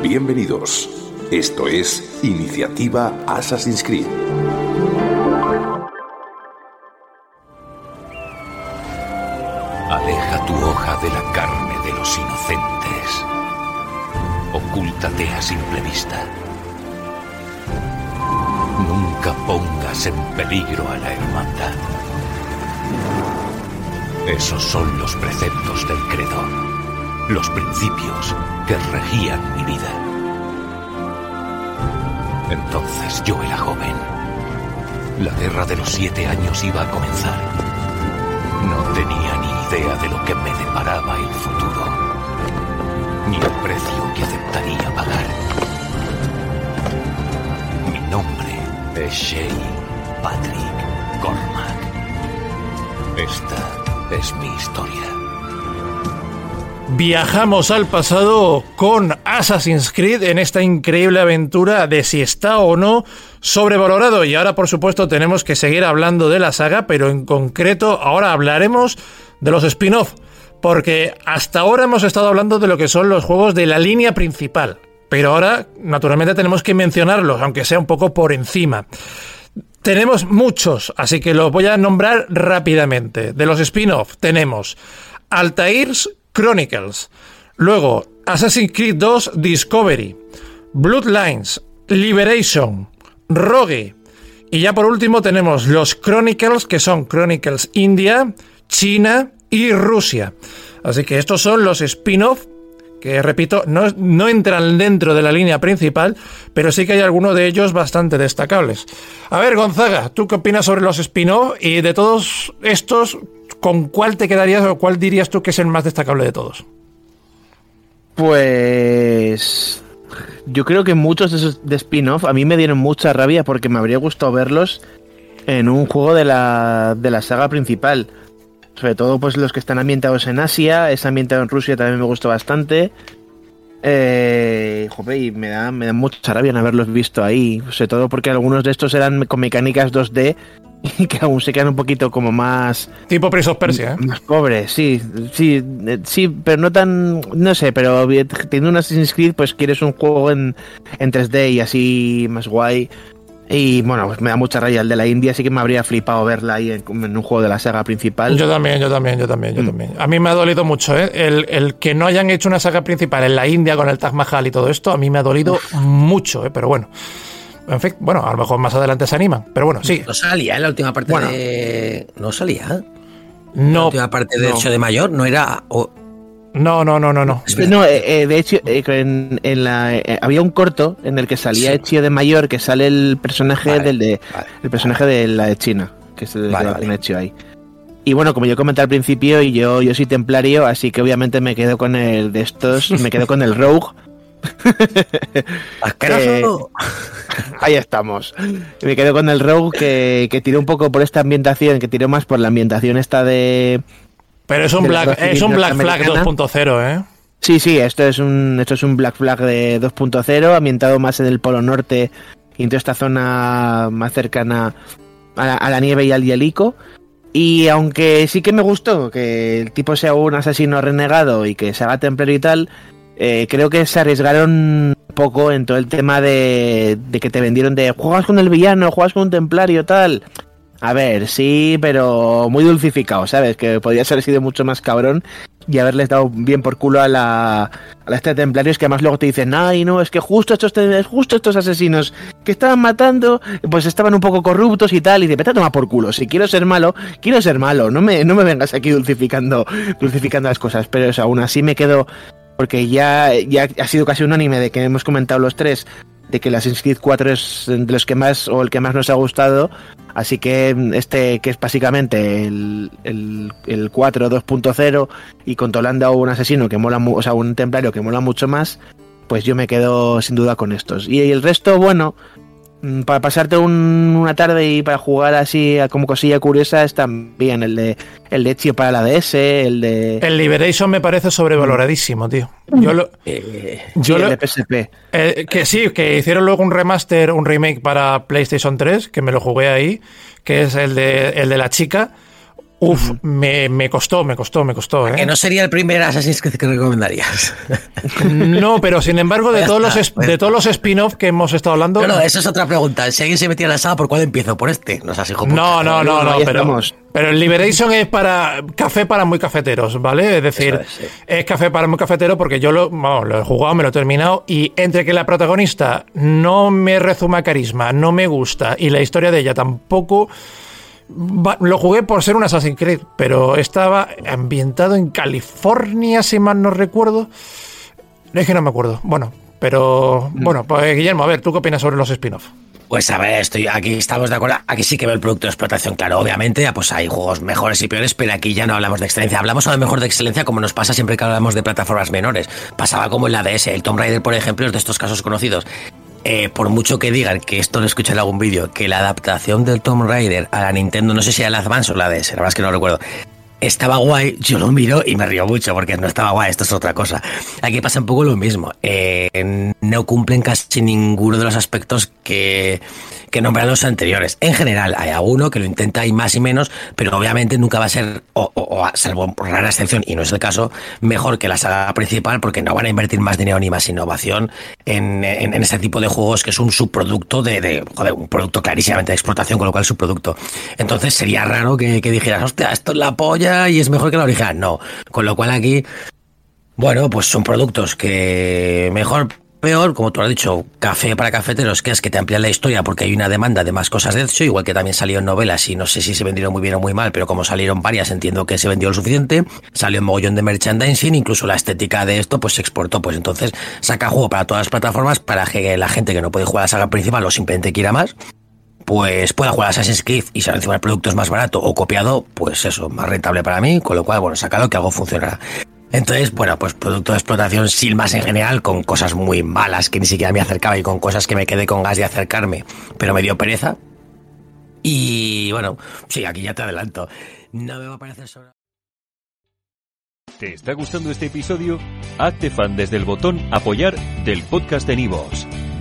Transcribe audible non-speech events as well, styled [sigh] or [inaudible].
Bienvenidos. Esto es Iniciativa Assassin's Creed. Aleja tu hoja de la carne de los inocentes. Ocúltate a simple vista. Nunca pongas en peligro a la hermandad. Esos son los preceptos del credo los principios que regían mi vida. Entonces yo era joven. La guerra de los siete años iba a comenzar. No tenía ni idea de lo que me deparaba el futuro, ni el precio que aceptaría pagar. Mi nombre es Shane Patrick Cormac. Esta es mi historia. Viajamos al pasado con Assassin's Creed en esta increíble aventura de si está o no sobrevalorado. Y ahora, por supuesto, tenemos que seguir hablando de la saga, pero en concreto ahora hablaremos de los spin-off. Porque hasta ahora hemos estado hablando de lo que son los juegos de la línea principal. Pero ahora, naturalmente, tenemos que mencionarlos, aunque sea un poco por encima. Tenemos muchos, así que los voy a nombrar rápidamente. De los spin-off tenemos Altairs Chronicles. Luego, Assassin's Creed 2 Discovery, Bloodlines, Liberation, Rogue. Y ya por último tenemos los Chronicles, que son Chronicles India, China y Rusia. Así que estos son los spin-off que repito, no, no, entran dentro de la línea principal, pero sí que hay algunos de ellos bastante destacables. A ver, Gonzaga, ¿tú qué opinas sobre los spin-off? Y de todos estos, ¿con cuál te quedarías o cuál dirías tú que es el más destacable de todos? Pues yo creo que muchos de esos spin-off a mí me dieron mucha rabia porque me habría gustado verlos en un juego de la, de la saga principal. Sobre todo pues los que están ambientados en Asia, es ambientado en Rusia también me gustó bastante. Eh, joder, y me da, me da mucha rabia en haberlos visto ahí. Sobre todo porque algunos de estos eran con mecánicas 2D y [laughs] que aún se quedan un poquito como más. Tipo of Persia, ¿eh? Más pobres, sí, sí, eh, sí, pero no tan. No sé, pero teniendo un Assassin's Creed, pues quieres un juego en, en 3D y así más guay. Y bueno, pues me da mucha raya el de la India, así que me habría flipado verla ahí en, un juego de la saga principal. Yo también, yo también, yo también, yo mm. también. A mí me ha dolido mucho, ¿eh? El, que no hayan hecho una saga principal en la India con el Taj Mahal y todo esto, a mí me ha dolido mucho, ¿eh? Pero bueno. En fin, bueno, a lo mejor más adelante se animan, pero bueno, sí. No salía en la última parte de. No salía. No. La última parte de hecho de mayor, no era. No, no, no, no, no. No, eh, eh, de hecho, eh, en, la, había un corto en el que salía sí. de Mayor, que sale el personaje del de el personaje de la de China, que es el de hecho ahí. Y bueno, como yo comenté al principio, y yo, yo soy templario, así que obviamente me quedo con el de estos, me quedo con el Rogue. [laughs] ahí estamos. Me quedo con el Rogue que, que tiró un poco por esta ambientación, que tiró más por la ambientación esta de pero es un Black, es un Black Flag 2.0, ¿eh? Sí, sí, esto es un, esto es un Black Flag de 2.0, ambientado más en el Polo Norte y en toda esta zona más cercana a la, nieve y al hielico. Y aunque sí que me gustó que el tipo sea un asesino renegado y que se haga templario y tal, eh, creo que se arriesgaron poco en todo el tema de, de que te vendieron de juegas con el villano, juegas con un templario tal. A ver, sí, pero muy dulcificado, ¿sabes? Que podría haber sido mucho más cabrón y haberles dado bien por culo a la, a la este templarios que además luego te dicen, ay, no, es que justo estos, justo estos asesinos que estaban matando, pues estaban un poco corruptos y tal, y dice, vete a tomar por culo, si quiero ser malo, quiero ser malo, no me, no me vengas aquí dulcificando, dulcificando las cosas, pero eso, aún así me quedo, porque ya, ya ha sido casi un anime de que hemos comentado los tres, de que Assassin's Creed 4 es de los que más o el que más nos ha gustado. Así que este, que es básicamente el, el, el 4 2.0 y controlando a un asesino que mola, o sea, un templario que mola mucho más, pues yo me quedo sin duda con estos. Y el resto, bueno, mm, para pasarte una tarde y para jugar así como cosilla curiosa están bien el de el de para la DS, el de el Liberation me parece sobrevaloradísimo, tío. Yo lo, eh, yo el de PSP. Eh, que sí, que hicieron luego un remaster, un remake para PlayStation 3, que me lo jugué ahí, que es el de el de la chica Uf, me, me, costó, me costó, me costó. ¿eh? Que no sería el primer Assassin's Creed que recomendarías. [laughs] No, pero sin embargo, de todos, los, de todos los spin-off que hemos estado hablando. No, no, esa es otra pregunta. Si alguien se metía en la saga, ¿por cuál empiezo? ¿Por este? No, no, no, no, no, pero, pero, el Liberation es para café para muy cafeteros, ¿vale? Es decir, es, café para muy cafetero porque yo lo, lo he jugado, me lo he terminado y entre que la protagonista no me rezuma carisma, no me gusta y la historia de ella tampoco lo jugué por ser un Assassin's Creed, pero estaba ambientado en California, si mal no recuerdo. Es que no me acuerdo. Bueno, pero mm. bueno, pues Guillermo, a ver, ¿tú qué opinas sobre los spin-off? Pues a ver, estoy aquí estamos de acuerdo. Aquí sí que veo el producto de explotación, claro, obviamente, pues hay juegos mejores y peores, pero aquí ya no hablamos de excelencia. Hablamos a lo mejor de excelencia como nos pasa siempre que hablamos de plataformas menores. Pasaba como en la DS, el Tomb Raider, por ejemplo, es de estos casos conocidos. Eh, por mucho que digan que esto lo escuché en algún vídeo, que la adaptación del Tomb Raider a la Nintendo, no sé si era la Advance o la DS, la verdad que no recuerdo, estaba guay, yo lo miro y me río mucho porque no estaba guay, esto es otra cosa. Aquí pasa un poco lo mismo. Eh, no cumplen casi ninguno de los aspectos que, que nombran los anteriores. En general, hay alguno que lo intenta y más y menos, pero obviamente nunca va a ser, o, o, salvo rara excepción, y no es el caso, mejor que la saga principal porque no van a invertir más dinero ni más innovación en, en, ese tipo de juegos que es un subproducto de, de joder, un producto clarísimamente de explotación, con lo cual es subproducto. Entonces sería raro que, que dijeras, hostia, esto es la polla y es mejor que la original. No. Con lo cual aquí, bueno, pues son productos que mejor, peor, como tú has dicho, café para cafeteros, que es que te amplían la historia porque hay una demanda de más cosas de hecho, igual que también salió en novelas y no sé si se vendieron muy bien o muy mal, pero como salieron varias, entiendo que se vendió lo suficiente. Salió un mogollón de merchandising, incluso la estética de esto pues se exportó, pues entonces saca juego para todas las plataformas para que la gente que no puede jugar a la saga principal o simplemente quiera más pues pueda jugar Assassin's Creed y si encima el producto es más barato o copiado, pues eso, más rentable para mí, con lo cual, bueno, sacado que algo funcionará. Entonces, bueno, pues producto de explotación sin más en general, con cosas muy malas que ni siquiera me acercaba y con cosas que me quedé con gas de acercarme, pero me dio pereza. Y bueno, sí, aquí ya te adelanto. No me va a parecer sobre... ¿Te está gustando este episodio? Hazte fan desde el botón apoyar del podcast de Nivos.